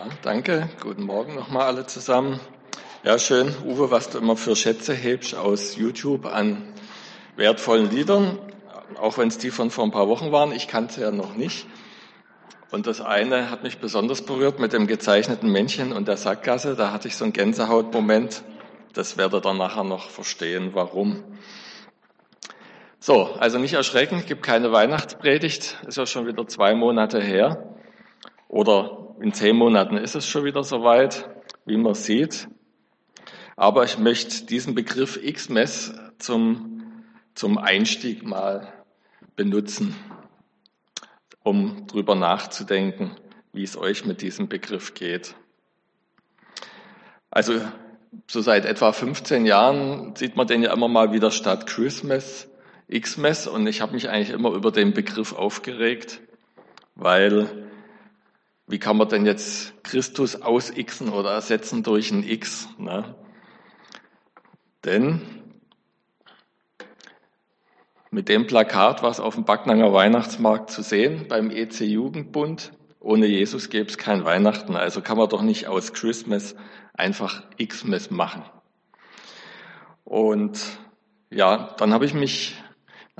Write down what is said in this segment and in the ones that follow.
Ja, danke. Guten Morgen nochmal alle zusammen. Ja, schön, Uwe, was du immer für Schätze hebst aus YouTube an wertvollen Liedern, auch wenn es die von vor ein paar Wochen waren. Ich kannte sie ja noch nicht. Und das eine hat mich besonders berührt mit dem gezeichneten Männchen und der Sackgasse. Da hatte ich so einen Gänsehautmoment. Das werdet ihr nachher noch verstehen, warum. So, also nicht erschrecken, gibt keine Weihnachtspredigt. Ist ja schon wieder zwei Monate her. Oder in zehn Monaten ist es schon wieder soweit, wie man sieht. Aber ich möchte diesen Begriff X-Mess zum, zum Einstieg mal benutzen, um drüber nachzudenken, wie es euch mit diesem Begriff geht. Also so seit etwa 15 Jahren sieht man den ja immer mal wieder statt Christmas, X-Mess und ich habe mich eigentlich immer über den Begriff aufgeregt, weil wie kann man denn jetzt Christus ausixen oder ersetzen durch ein X? Ne? Denn mit dem Plakat, was auf dem Backnanger Weihnachtsmarkt zu sehen, beim EC Jugendbund, ohne Jesus gäbe es kein Weihnachten. Also kann man doch nicht aus Christmas einfach Xmas machen. Und ja, dann habe ich mich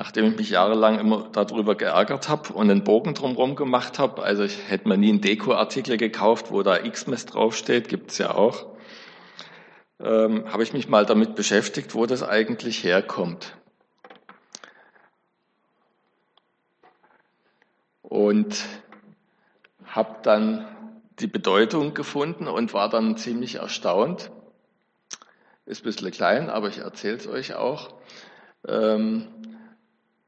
nachdem ich mich jahrelang immer darüber geärgert habe und einen Bogen drumherum gemacht habe. Also ich hätte mir nie einen Dekoartikel gekauft, wo da Xmas draufsteht, gibt's ja auch. Ähm, habe ich mich mal damit beschäftigt, wo das eigentlich herkommt. Und habe dann die Bedeutung gefunden und war dann ziemlich erstaunt. Ist ein bisschen klein, aber ich erzähle es euch auch. Ähm,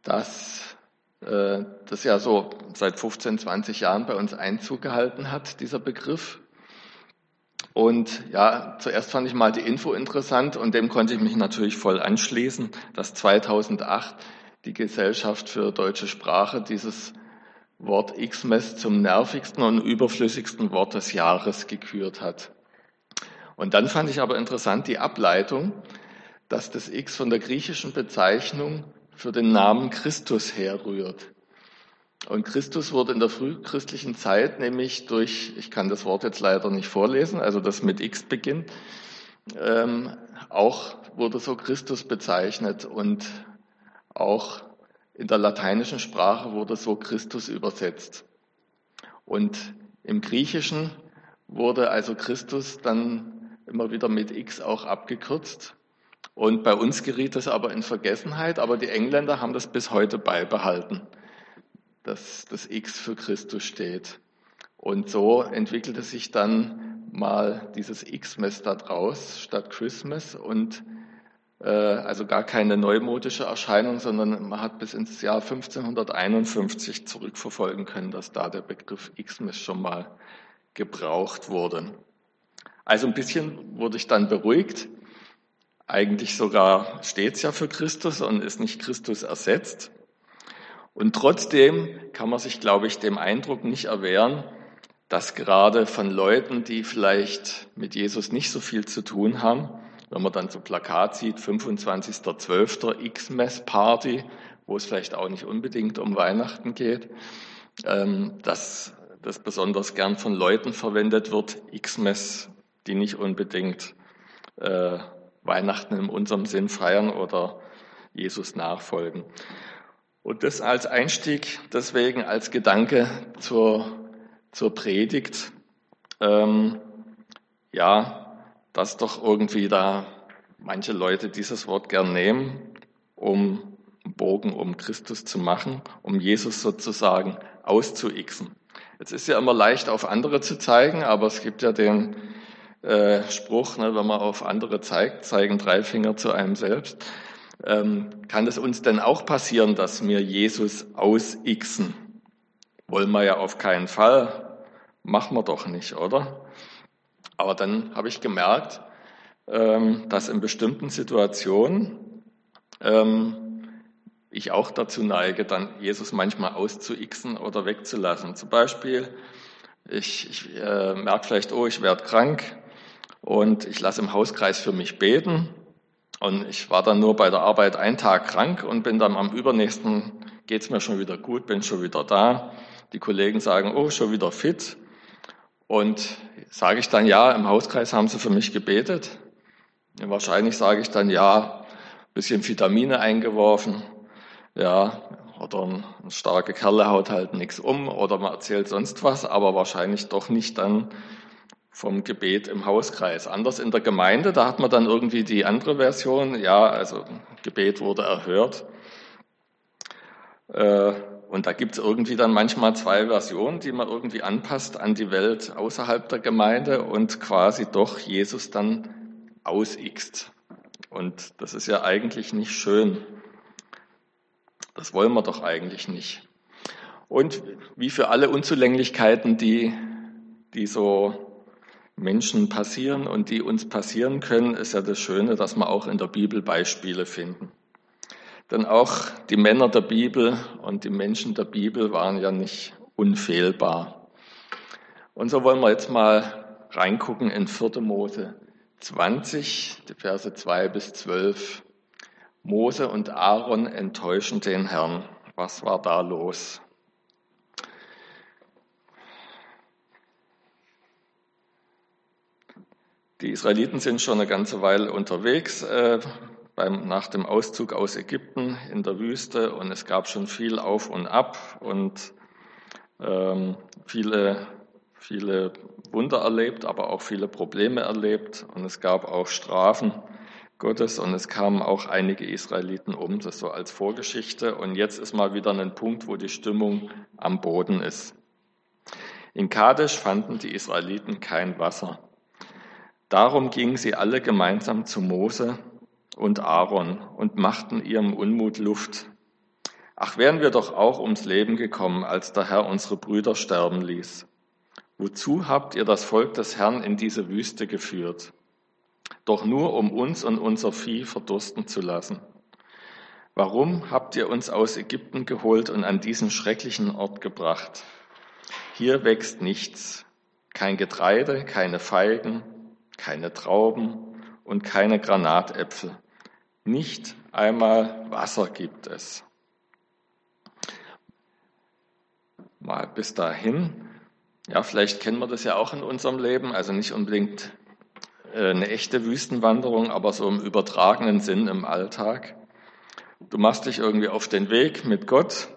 dass äh, das ja so seit 15, 20 Jahren bei uns Einzug gehalten hat, dieser Begriff. Und ja, zuerst fand ich mal die Info interessant und dem konnte ich mich natürlich voll anschließen, dass 2008 die Gesellschaft für deutsche Sprache dieses Wort Xmas zum nervigsten und überflüssigsten Wort des Jahres gekürt hat. Und dann fand ich aber interessant die Ableitung, dass das X von der griechischen Bezeichnung für den Namen Christus herrührt. Und Christus wurde in der frühchristlichen Zeit nämlich durch, ich kann das Wort jetzt leider nicht vorlesen, also das mit X beginnt, ähm, auch wurde so Christus bezeichnet und auch in der lateinischen Sprache wurde so Christus übersetzt. Und im Griechischen wurde also Christus dann immer wieder mit X auch abgekürzt. Und bei uns geriet das aber in Vergessenheit, aber die Engländer haben das bis heute beibehalten, dass das X für Christus steht. Und so entwickelte sich dann mal dieses X-Mess da draus statt Christmas und äh, also gar keine neumodische Erscheinung, sondern man hat bis ins Jahr 1551 zurückverfolgen können, dass da der Begriff X-Mess schon mal gebraucht wurde. Also ein bisschen wurde ich dann beruhigt. Eigentlich sogar steht ja für Christus und ist nicht Christus ersetzt. Und trotzdem kann man sich, glaube ich, dem Eindruck nicht erwehren, dass gerade von Leuten, die vielleicht mit Jesus nicht so viel zu tun haben, wenn man dann so Plakat sieht, 25.12. X-Mess-Party, wo es vielleicht auch nicht unbedingt um Weihnachten geht, ähm, dass das besonders gern von Leuten verwendet wird, X-Mess, die nicht unbedingt äh, Weihnachten in unserem Sinn feiern oder Jesus nachfolgen. Und das als Einstieg, deswegen als Gedanke zur, zur Predigt, ähm, ja, dass doch irgendwie da manche Leute dieses Wort gern nehmen, um einen Bogen um Christus zu machen, um Jesus sozusagen auszuixen. Jetzt ist ja immer leicht auf andere zu zeigen, aber es gibt ja den äh, Spruch, ne, wenn man auf andere zeigt, zeigen drei Finger zu einem selbst. Ähm, kann es uns denn auch passieren, dass wir Jesus ausixen? Wollen wir ja auf keinen Fall. Machen wir doch nicht, oder? Aber dann habe ich gemerkt, ähm, dass in bestimmten Situationen ähm, ich auch dazu neige, dann Jesus manchmal auszuixen oder wegzulassen. Zum Beispiel, ich, ich äh, merke vielleicht, oh, ich werde krank und ich lasse im Hauskreis für mich beten. Und ich war dann nur bei der Arbeit einen Tag krank und bin dann am übernächsten, geht's mir schon wieder gut, bin schon wieder da. Die Kollegen sagen, oh, schon wieder fit. Und sage ich dann, ja, im Hauskreis haben sie für mich gebetet. Wahrscheinlich sage ich dann, ja, bisschen Vitamine eingeworfen, ja, oder ein, ein starker Kerl haut halt nichts um oder man erzählt sonst was, aber wahrscheinlich doch nicht dann vom Gebet im Hauskreis. Anders in der Gemeinde, da hat man dann irgendwie die andere Version, ja, also Gebet wurde erhört. Äh, und da gibt es irgendwie dann manchmal zwei Versionen, die man irgendwie anpasst an die Welt außerhalb der Gemeinde und quasi doch Jesus dann ausixt. Und das ist ja eigentlich nicht schön. Das wollen wir doch eigentlich nicht. Und wie für alle Unzulänglichkeiten, die, die so Menschen passieren und die uns passieren können, ist ja das Schöne, dass wir auch in der Bibel Beispiele finden. Denn auch die Männer der Bibel und die Menschen der Bibel waren ja nicht unfehlbar. Und so wollen wir jetzt mal reingucken in 4. Mose 20, die Verse 2 bis 12. Mose und Aaron enttäuschen den Herrn. Was war da los? Die Israeliten sind schon eine ganze Weile unterwegs. Äh, beim, nach dem Auszug aus Ägypten in der Wüste und es gab schon viel auf und ab und ähm, viele, viele Wunder erlebt, aber auch viele Probleme erlebt und es gab auch Strafen Gottes und es kamen auch einige Israeliten um, das so als Vorgeschichte und jetzt ist mal wieder ein Punkt, wo die Stimmung am Boden ist. In Kadesh fanden die Israeliten kein Wasser. Darum gingen sie alle gemeinsam zu Mose und Aaron und machten ihrem Unmut Luft. Ach, wären wir doch auch ums Leben gekommen, als der Herr unsere Brüder sterben ließ. Wozu habt ihr das Volk des Herrn in diese Wüste geführt? Doch nur um uns und unser Vieh verdursten zu lassen. Warum habt ihr uns aus Ägypten geholt und an diesen schrecklichen Ort gebracht? Hier wächst nichts, kein Getreide, keine Feigen, keine Trauben und keine Granatäpfel. Nicht einmal Wasser gibt es. Mal bis dahin. Ja, vielleicht kennen wir das ja auch in unserem Leben. Also nicht unbedingt äh, eine echte Wüstenwanderung, aber so im übertragenen Sinn im Alltag. Du machst dich irgendwie auf den Weg mit Gott,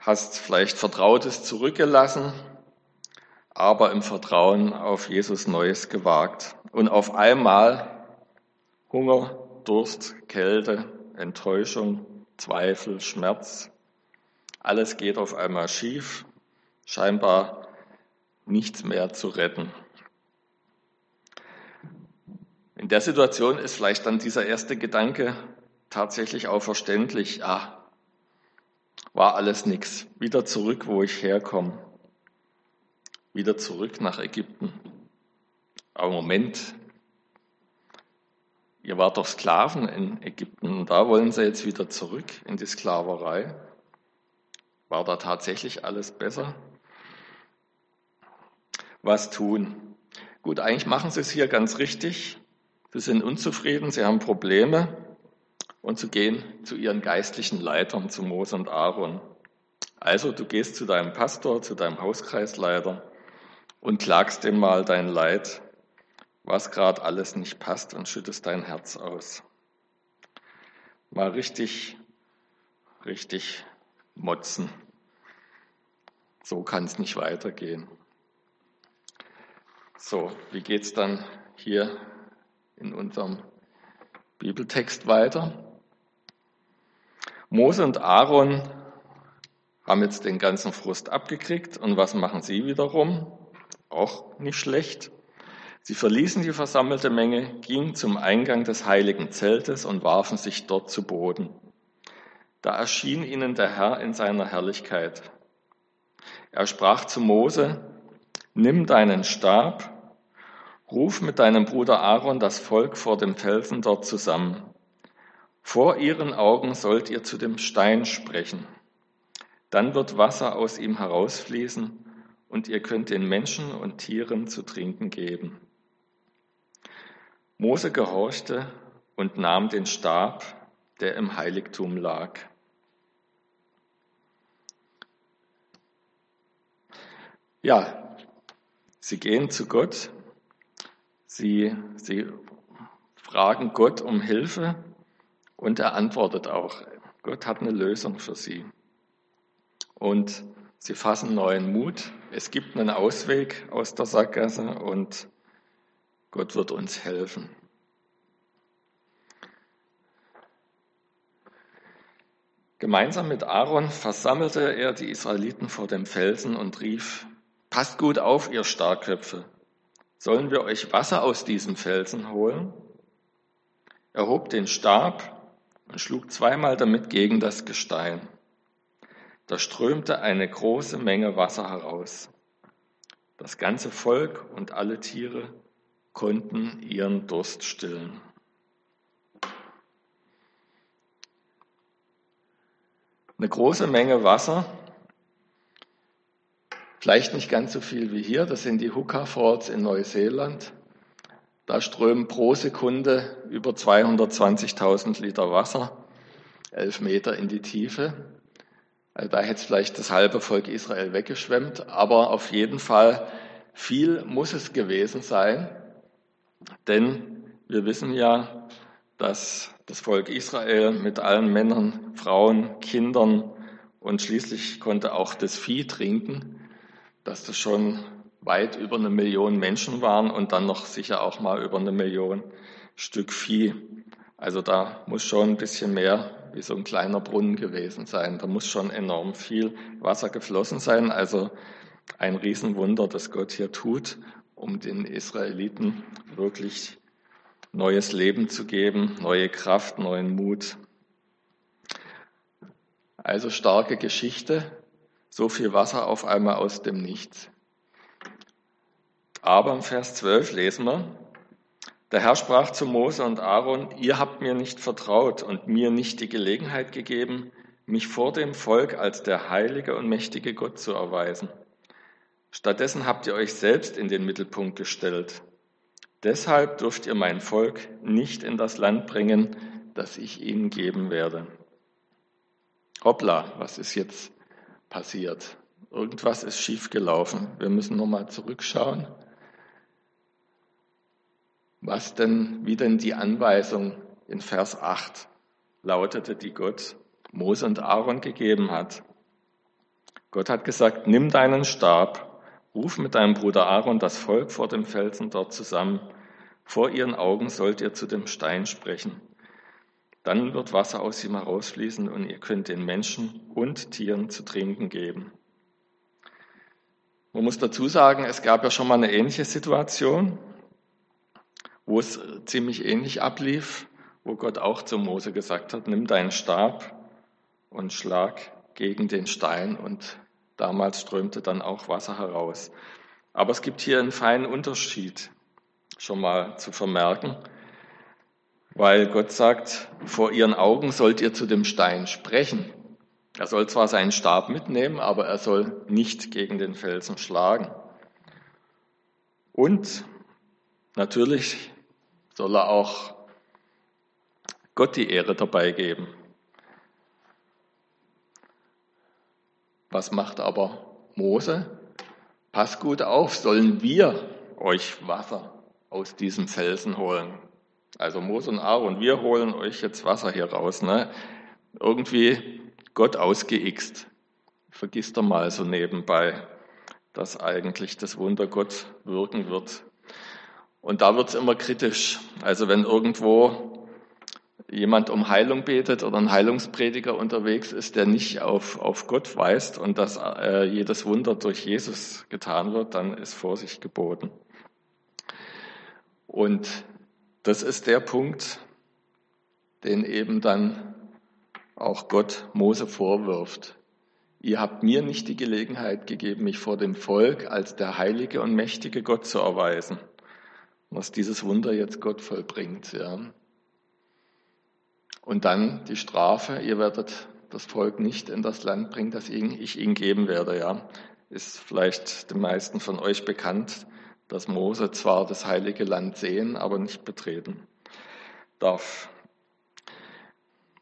hast vielleicht Vertrautes zurückgelassen, aber im Vertrauen auf Jesus Neues gewagt. Und auf einmal Hunger, Durst, Kälte, Enttäuschung, Zweifel, Schmerz. Alles geht auf einmal schief, scheinbar nichts mehr zu retten. In der Situation ist vielleicht dann dieser erste Gedanke tatsächlich auch verständlich. Ah, war alles nichts. Wieder zurück, wo ich herkomme. Wieder zurück nach Ägypten. Aber Moment, Ihr wart doch Sklaven in Ägypten und da wollen sie jetzt wieder zurück in die Sklaverei. War da tatsächlich alles besser? Was tun? Gut, eigentlich machen sie es hier ganz richtig. Sie sind unzufrieden, sie haben Probleme und sie gehen zu ihren geistlichen Leitern, zu Mose und Aaron. Also du gehst zu deinem Pastor, zu deinem Hauskreisleiter und klagst dem mal dein Leid was gerade alles nicht passt und schüttest dein Herz aus. Mal richtig, richtig motzen. So kann es nicht weitergehen. So, wie geht es dann hier in unserem Bibeltext weiter? Mose und Aaron haben jetzt den ganzen Frust abgekriegt und was machen sie wiederum? Auch nicht schlecht. Sie verließen die versammelte Menge, gingen zum Eingang des heiligen Zeltes und warfen sich dort zu Boden. Da erschien ihnen der Herr in seiner Herrlichkeit. Er sprach zu Mose, nimm deinen Stab, ruf mit deinem Bruder Aaron das Volk vor dem Felsen dort zusammen. Vor ihren Augen sollt ihr zu dem Stein sprechen. Dann wird Wasser aus ihm herausfließen und ihr könnt den Menschen und Tieren zu trinken geben. Mose gehorchte und nahm den Stab, der im Heiligtum lag. Ja, sie gehen zu Gott, sie, sie fragen Gott um Hilfe und er antwortet auch. Gott hat eine Lösung für sie. Und sie fassen neuen Mut. Es gibt einen Ausweg aus der Sackgasse und Gott wird uns helfen. Gemeinsam mit Aaron versammelte er die Israeliten vor dem Felsen und rief, Passt gut auf, ihr Starkköpfe. Sollen wir euch Wasser aus diesem Felsen holen? Er hob den Stab und schlug zweimal damit gegen das Gestein. Da strömte eine große Menge Wasser heraus. Das ganze Volk und alle Tiere konnten ihren Durst stillen. Eine große Menge Wasser, vielleicht nicht ganz so viel wie hier, das sind die Hooker Forts in Neuseeland. Da strömen pro Sekunde über 220.000 Liter Wasser, elf Meter in die Tiefe. Also da hätte es vielleicht das halbe Volk Israel weggeschwemmt, aber auf jeden Fall viel muss es gewesen sein, denn wir wissen ja, dass das Volk Israel mit allen Männern, Frauen, Kindern und schließlich konnte auch das Vieh trinken, dass das schon weit über eine Million Menschen waren und dann noch sicher auch mal über eine Million Stück Vieh. Also da muss schon ein bisschen mehr wie so ein kleiner Brunnen gewesen sein. Da muss schon enorm viel Wasser geflossen sein. Also ein Riesenwunder, das Gott hier tut, um den Israeliten wirklich neues Leben zu geben, neue Kraft, neuen Mut. Also starke Geschichte, so viel Wasser auf einmal aus dem Nichts. Aber im Vers 12 lesen wir, der Herr sprach zu Mose und Aaron, ihr habt mir nicht vertraut und mir nicht die Gelegenheit gegeben, mich vor dem Volk als der heilige und mächtige Gott zu erweisen. Stattdessen habt ihr euch selbst in den Mittelpunkt gestellt. Deshalb dürft ihr mein Volk nicht in das Land bringen, das ich ihnen geben werde. Hoppla, was ist jetzt passiert? Irgendwas ist schiefgelaufen. Wir müssen nochmal zurückschauen. Was denn, wie denn die Anweisung in Vers 8 lautete, die Gott Mose und Aaron gegeben hat. Gott hat gesagt, nimm deinen Stab Ruf mit deinem Bruder Aaron das Volk vor dem Felsen dort zusammen. Vor ihren Augen sollt ihr zu dem Stein sprechen. Dann wird Wasser aus ihm herausfließen und ihr könnt den Menschen und Tieren zu trinken geben. Man muss dazu sagen, es gab ja schon mal eine ähnliche Situation, wo es ziemlich ähnlich ablief, wo Gott auch zu Mose gesagt hat, nimm deinen Stab und schlag gegen den Stein und Damals strömte dann auch Wasser heraus. Aber es gibt hier einen feinen Unterschied schon mal zu vermerken, weil Gott sagt, vor ihren Augen sollt ihr zu dem Stein sprechen. Er soll zwar seinen Stab mitnehmen, aber er soll nicht gegen den Felsen schlagen. Und natürlich soll er auch Gott die Ehre dabei geben. Was macht aber Mose? Pass gut auf, sollen wir euch Wasser aus diesem Felsen holen? Also Mose und Aaron, wir holen euch jetzt Wasser hier raus. Ne? Irgendwie Gott ausgeixt. Vergisst er mal so nebenbei, dass eigentlich das Wunder Gott wirken wird. Und da wird es immer kritisch. Also wenn irgendwo jemand um Heilung betet oder ein Heilungsprediger unterwegs ist, der nicht auf, auf Gott weist und dass äh, jedes Wunder durch Jesus getan wird, dann ist Vorsicht geboten. Und das ist der Punkt, den eben dann auch Gott Mose vorwirft. Ihr habt mir nicht die Gelegenheit gegeben, mich vor dem Volk als der heilige und mächtige Gott zu erweisen. Was dieses Wunder jetzt Gott vollbringt. Ja. Und dann die Strafe, ihr werdet das Volk nicht in das Land bringen, das ich ihnen geben werde. Ja, ist vielleicht den meisten von euch bekannt, dass Mose zwar das heilige Land sehen, aber nicht betreten darf.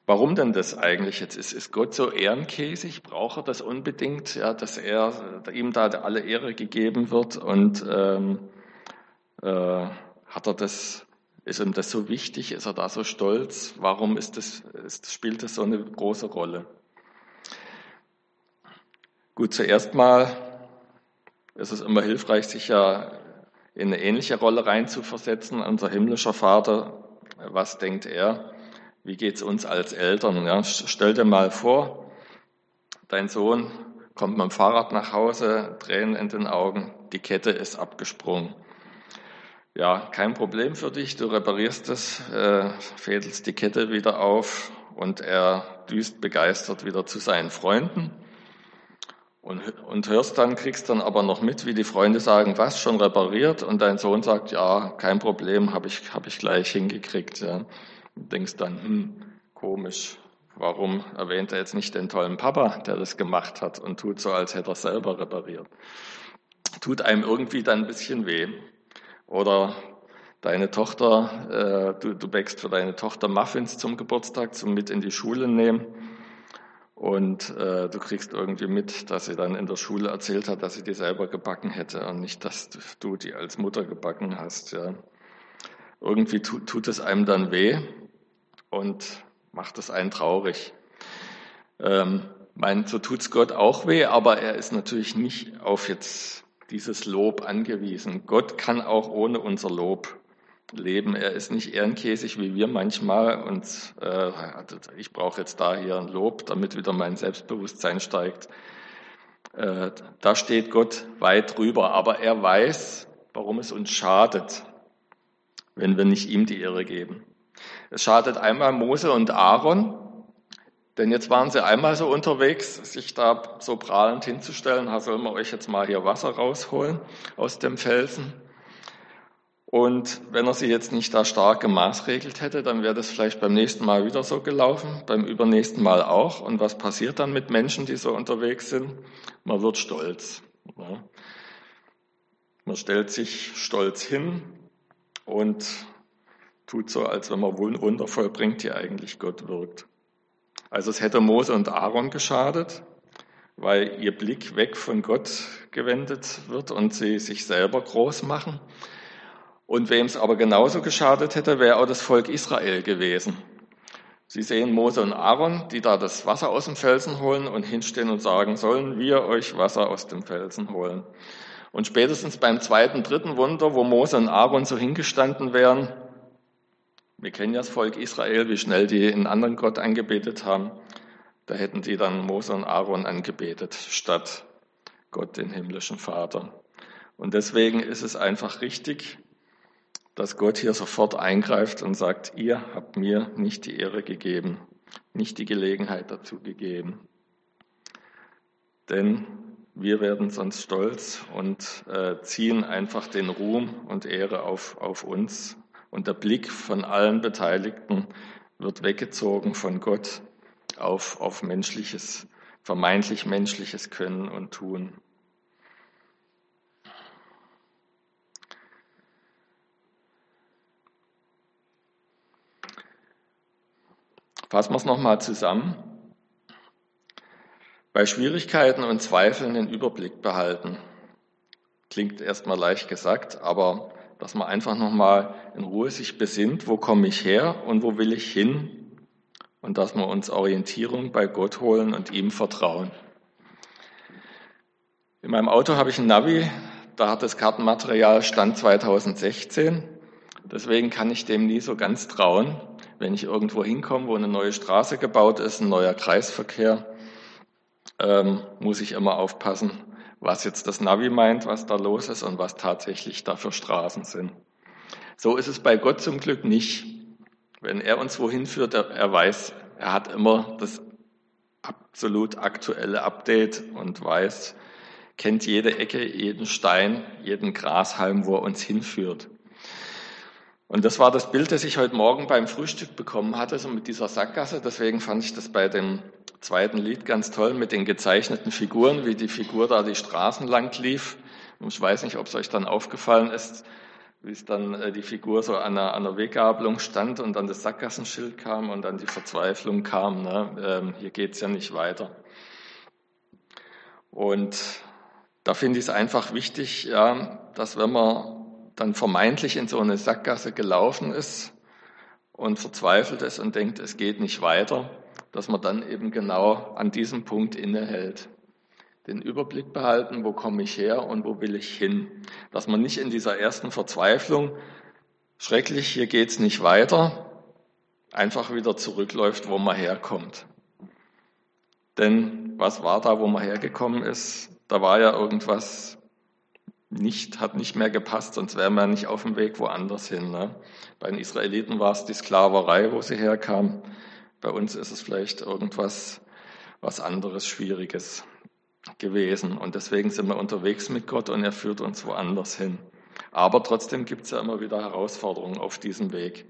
Warum denn das eigentlich jetzt? Ist, ist Gott so ehrenkäsig? Braucht er das unbedingt, ja, dass er ihm da alle Ehre gegeben wird? Und ähm, äh, hat er das, ist ihm das so wichtig? Ist er da so stolz? Warum ist das, ist, spielt das so eine große Rolle? Gut, zuerst mal ist es immer hilfreich, sich ja in eine ähnliche Rolle reinzuversetzen. Unser himmlischer Vater, was denkt er? Wie geht's uns als Eltern? Ja, stell dir mal vor, dein Sohn kommt mit dem Fahrrad nach Hause, Tränen in den Augen, die Kette ist abgesprungen. Ja, kein Problem für dich, du reparierst es, äh, fädelst die Kette wieder auf und er düst begeistert wieder zu seinen Freunden. Und, und hörst dann, kriegst dann aber noch mit, wie die Freunde sagen, was, schon repariert? Und dein Sohn sagt, ja, kein Problem, habe ich, hab ich gleich hingekriegt. Ja denkst dann, hm, komisch, warum erwähnt er jetzt nicht den tollen Papa, der das gemacht hat und tut so, als hätte er selber repariert. Tut einem irgendwie dann ein bisschen weh. Oder deine Tochter, äh, du, du bäckst für deine Tochter Muffins zum Geburtstag, zum mit in die Schule nehmen. Und äh, du kriegst irgendwie mit, dass sie dann in der Schule erzählt hat, dass sie die selber gebacken hätte und nicht, dass du die als Mutter gebacken hast. Ja. Irgendwie tut, tut es einem dann weh und macht es einen traurig. Ähm, mein, so tut's Gott auch weh, aber er ist natürlich nicht auf jetzt dieses Lob angewiesen. Gott kann auch ohne unser Lob leben. Er ist nicht ehrenkäsig wie wir manchmal und äh, ich brauche jetzt da hier ein Lob, damit wieder mein Selbstbewusstsein steigt. Äh, da steht Gott weit drüber, aber er weiß, warum es uns schadet, wenn wir nicht ihm die Ehre geben. Es schadet einmal Mose und Aaron, denn jetzt waren sie einmal so unterwegs, sich da so prahlend hinzustellen, ha, sollen wir euch jetzt mal hier Wasser rausholen aus dem Felsen. Und wenn er sie jetzt nicht da stark gemaßregelt hätte, dann wäre das vielleicht beim nächsten Mal wieder so gelaufen, beim übernächsten Mal auch. Und was passiert dann mit Menschen, die so unterwegs sind? Man wird stolz. Ja. Man stellt sich stolz hin und tut so, als wenn man Wunder vollbringt, die eigentlich Gott wirkt. Also es hätte Mose und Aaron geschadet, weil ihr Blick weg von Gott gewendet wird und sie sich selber groß machen. Und wem es aber genauso geschadet hätte, wäre auch das Volk Israel gewesen. Sie sehen Mose und Aaron, die da das Wasser aus dem Felsen holen und hinstehen und sagen, sollen wir euch Wasser aus dem Felsen holen? Und spätestens beim zweiten, dritten Wunder, wo Mose und Aaron so hingestanden wären, wir kennen ja das Volk Israel, wie schnell die einen anderen Gott angebetet haben. Da hätten die dann Mose und Aaron angebetet, statt Gott, den himmlischen Vater. Und deswegen ist es einfach richtig, dass Gott hier sofort eingreift und sagt, ihr habt mir nicht die Ehre gegeben, nicht die Gelegenheit dazu gegeben. Denn wir werden sonst stolz und äh, ziehen einfach den Ruhm und Ehre auf, auf uns und der Blick von allen Beteiligten wird weggezogen von Gott auf, auf menschliches, vermeintlich menschliches Können und Tun. Fassen wir es nochmal zusammen. Bei Schwierigkeiten und Zweifeln den Überblick behalten. Klingt erstmal leicht gesagt, aber dass man einfach nochmal in Ruhe sich besinnt, wo komme ich her und wo will ich hin und dass wir uns Orientierung bei Gott holen und ihm vertrauen. In meinem Auto habe ich ein Navi, da hat das Kartenmaterial Stand 2016. Deswegen kann ich dem nie so ganz trauen. Wenn ich irgendwo hinkomme, wo eine neue Straße gebaut ist, ein neuer Kreisverkehr, ähm, muss ich immer aufpassen, was jetzt das Navi meint, was da los ist und was tatsächlich da für Straßen sind. So ist es bei Gott zum Glück nicht. Wenn er uns wohin führt, er, weiß, er hat immer das absolut aktuelle Update und weiß, kennt jede Ecke, jeden Stein, jeden Grashalm, wo er uns hinführt. Und das war das Bild, das ich heute Morgen beim Frühstück bekommen hatte, so mit dieser Sackgasse. Deswegen fand ich das bei dem zweiten Lied ganz toll mit den gezeichneten Figuren, wie die Figur da die Straßen lang lief. Und ich weiß nicht, ob es euch dann aufgefallen ist, wie es dann äh, die Figur so an einer, an einer Weggabelung stand und dann das Sackgassenschild kam und dann die Verzweiflung kam. Ne? Ähm, hier geht's ja nicht weiter. Und da finde ich es einfach wichtig, ja, dass wenn man dann vermeintlich in so eine Sackgasse gelaufen ist und verzweifelt ist und denkt, es geht nicht weiter, dass man dann eben genau an diesem Punkt innehält. Den Überblick behalten, wo komme ich her und wo will ich hin. Dass man nicht in dieser ersten Verzweiflung, schrecklich, hier geht's nicht weiter, einfach wieder zurückläuft, wo man herkommt. Denn was war da, wo man hergekommen ist? Da war ja irgendwas nicht, hat nicht mehr gepasst, sonst wären wir nicht auf dem Weg woanders hin. Ne? Bei den Israeliten war es die Sklaverei, wo sie herkamen. Bei uns ist es vielleicht irgendwas, was anderes, Schwieriges gewesen. Und deswegen sind wir unterwegs mit Gott und er führt uns woanders hin. Aber trotzdem gibt es ja immer wieder Herausforderungen auf diesem Weg.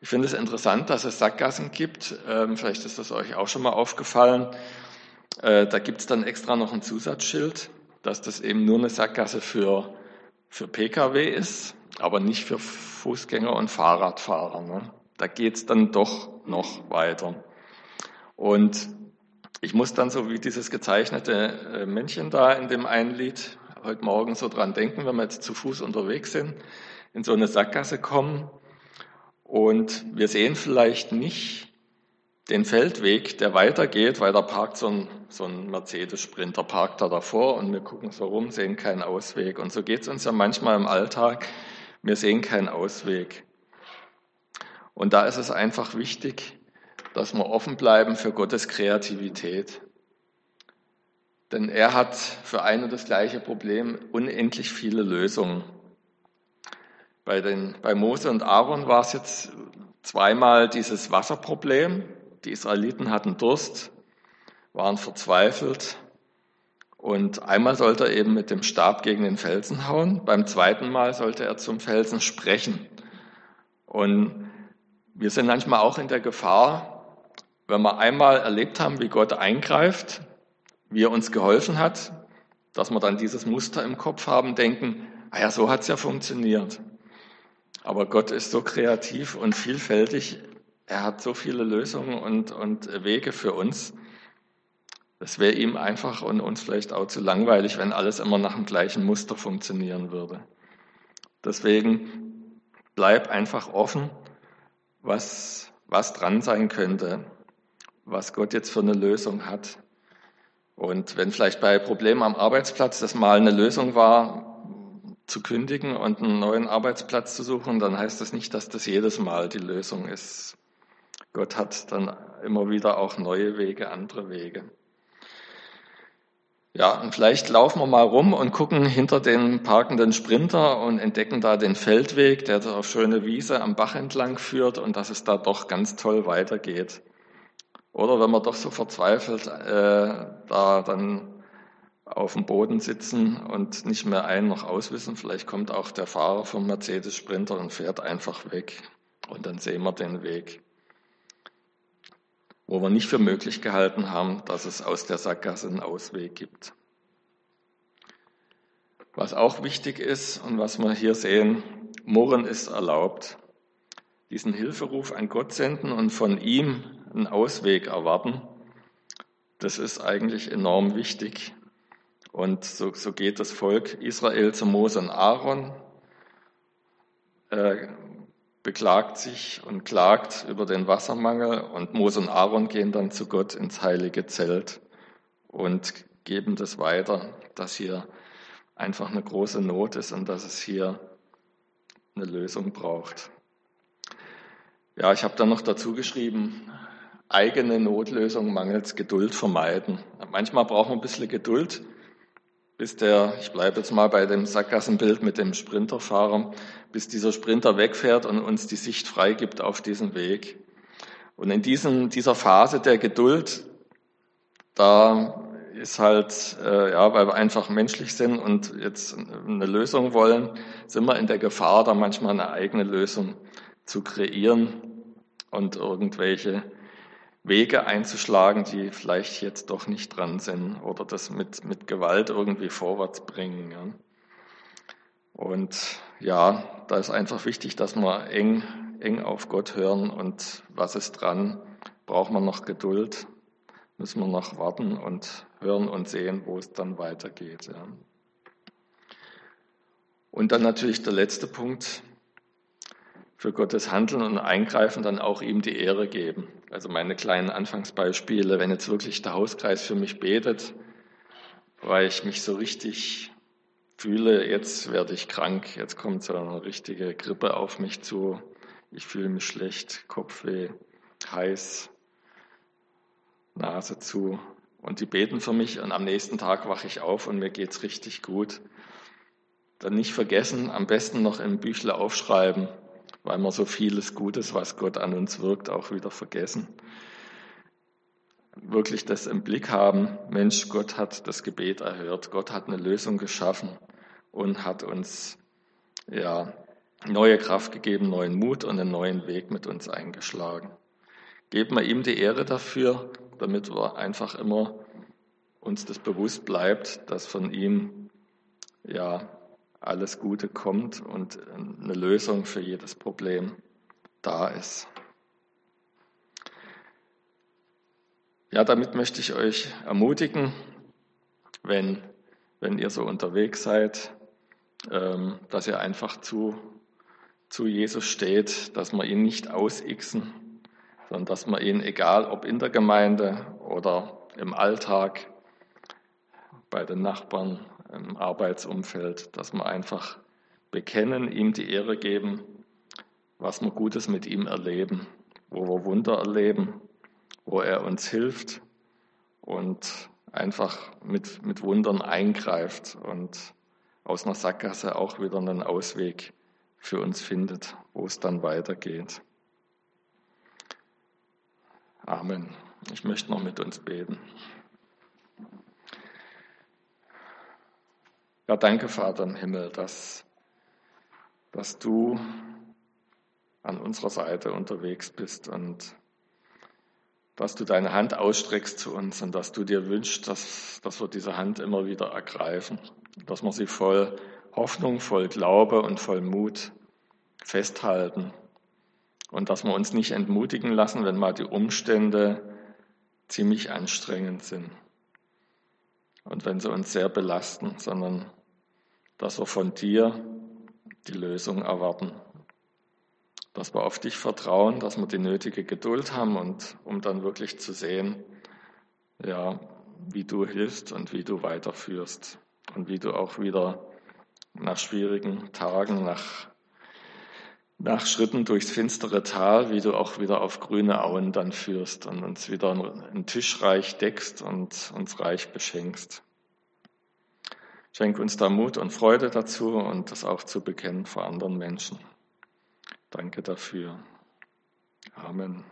Ich finde es interessant, dass es Sackgassen gibt. Ähm, vielleicht ist das euch auch schon mal aufgefallen. Äh, da gibt es dann extra noch ein Zusatzschild, dass das eben nur eine Sackgasse für, für Pkw ist, aber nicht für Fußgänger und Fahrradfahrer. Ne? Da geht es dann doch noch weiter. Und ich muss dann so wie dieses gezeichnete äh, Männchen da in dem einen Lied heute Morgen so dran denken, wenn wir jetzt zu Fuß unterwegs sind, in so eine Sackgasse kommen und wir sehen vielleicht nicht den Feldweg, der weitergeht, weil da parkt so ein, so ein Mercedes-Sprinter, parkt da davor und wir gucken so rum, sehen keinen Ausweg. Und so geht es uns ja manchmal im Alltag, wir sehen keinen Ausweg. Und da ist es einfach wichtig, dass wir offen bleiben für Gottes Kreativität. Denn er hat für ein und das gleiche Problem unendlich viele Lösungen. Bei, den, bei Mose und Aaron war es jetzt zweimal dieses Wasserproblem. Die Israeliten hatten Durst, waren verzweifelt. Und einmal sollte er eben mit dem Stab gegen den Felsen hauen. Beim zweiten Mal sollte er zum Felsen sprechen. Und wir sind manchmal auch in der Gefahr, wenn wir einmal erlebt haben, wie Gott eingreift, wie er uns geholfen hat, dass wir dann dieses Muster im Kopf haben, denken, ah ja, so hat's ja funktioniert. Aber Gott ist so kreativ und vielfältig. Er hat so viele Lösungen und, und Wege für uns. Es wäre ihm einfach und uns vielleicht auch zu langweilig, wenn alles immer nach dem gleichen Muster funktionieren würde. Deswegen bleib einfach offen was, was dran sein könnte, was Gott jetzt für eine Lösung hat. Und wenn vielleicht bei Problemen am Arbeitsplatz das mal eine Lösung war, zu kündigen und einen neuen Arbeitsplatz zu suchen, dann heißt das nicht, dass das jedes Mal die Lösung ist. Gott hat dann immer wieder auch neue Wege, andere Wege. Ja, und vielleicht laufen wir mal rum und gucken hinter den parkenden Sprinter und entdecken da den Feldweg, der auf schöne Wiese am Bach entlang führt und dass es da doch ganz toll weitergeht. Oder wenn wir doch so verzweifelt äh, da dann auf dem Boden sitzen und nicht mehr ein noch auswissen, vielleicht kommt auch der Fahrer vom Mercedes Sprinter und fährt einfach weg und dann sehen wir den Weg wo wir nicht für möglich gehalten haben, dass es aus der Sackgasse einen Ausweg gibt. Was auch wichtig ist und was wir hier sehen, Murren ist erlaubt. Diesen Hilferuf an Gott senden und von ihm einen Ausweg erwarten, das ist eigentlich enorm wichtig. Und so, so geht das Volk Israel zu Mose und Aaron, äh, beklagt sich und klagt über den Wassermangel und Mose und Aaron gehen dann zu Gott ins heilige Zelt und geben das weiter, dass hier einfach eine große Not ist und dass es hier eine Lösung braucht. Ja, ich habe dann noch dazu geschrieben, eigene Notlösung mangels Geduld vermeiden. Manchmal braucht man ein bisschen Geduld, bis der, ich bleibe jetzt mal bei dem Sackgassenbild mit dem Sprinterfahrer, bis dieser Sprinter wegfährt und uns die Sicht freigibt auf diesen Weg. Und in diesen, dieser Phase der Geduld, da ist halt, äh, ja, weil wir einfach menschlich sind und jetzt eine Lösung wollen, sind wir in der Gefahr, da manchmal eine eigene Lösung zu kreieren und irgendwelche Wege einzuschlagen, die vielleicht jetzt doch nicht dran sind oder das mit, mit Gewalt irgendwie vorwärts bringen. Ja. Und ja, da ist einfach wichtig, dass wir eng, eng auf Gott hören und was ist dran? Braucht man noch Geduld? Müssen wir noch warten und hören und sehen, wo es dann weitergeht. Ja. Und dann natürlich der letzte Punkt, für Gottes Handeln und Eingreifen dann auch ihm die Ehre geben. Also meine kleinen Anfangsbeispiele, wenn jetzt wirklich der Hauskreis für mich betet, weil ich mich so richtig fühle, jetzt werde ich krank, jetzt kommt so eine richtige Grippe auf mich zu, ich fühle mich schlecht, Kopfweh, heiß, Nase zu. Und die beten für mich und am nächsten Tag wache ich auf und mir geht's richtig gut. Dann nicht vergessen, am besten noch im Büchle aufschreiben, weil wir so vieles Gutes, was Gott an uns wirkt, auch wieder vergessen. Wirklich das im Blick haben, Mensch, Gott hat das Gebet erhört, Gott hat eine Lösung geschaffen und hat uns ja neue Kraft gegeben, neuen Mut und einen neuen Weg mit uns eingeschlagen. Geben wir ihm die Ehre dafür, damit wir einfach immer uns das bewusst bleibt, dass von ihm ja alles Gute kommt und eine Lösung für jedes Problem da ist. Ja, damit möchte ich euch ermutigen, wenn, wenn ihr so unterwegs seid, ähm, dass ihr einfach zu, zu Jesus steht, dass wir ihn nicht ausixen, sondern dass wir ihn, egal ob in der Gemeinde oder im Alltag, bei den Nachbarn, im Arbeitsumfeld, dass wir einfach bekennen, ihm die Ehre geben, was wir Gutes mit ihm erleben, wo wir Wunder erleben, wo er uns hilft und einfach mit, mit Wundern eingreift und aus einer Sackgasse auch wieder einen Ausweg für uns findet, wo es dann weitergeht. Amen. Ich möchte noch mit uns beten. Ja, danke, Vater im Himmel, dass, dass du an unserer Seite unterwegs bist und dass du deine Hand ausstreckst zu uns und dass du dir wünschst, dass, dass wir diese Hand immer wieder ergreifen, dass wir sie voll Hoffnung, voll Glaube und voll Mut festhalten. Und dass wir uns nicht entmutigen lassen, wenn mal die Umstände ziemlich anstrengend sind. Und wenn sie uns sehr belasten, sondern dass wir von dir die Lösung erwarten. Dass wir auf dich vertrauen, dass wir die nötige Geduld haben und um dann wirklich zu sehen, ja, wie du hilfst und wie du weiterführst und wie du auch wieder nach schwierigen Tagen, nach, nach Schritten durchs finstere Tal, wie du auch wieder auf grüne Auen dann führst und uns wieder ein Tischreich deckst und uns reich beschenkst. Schenk uns da Mut und Freude dazu und das auch zu bekennen vor anderen Menschen. Danke dafür. Amen.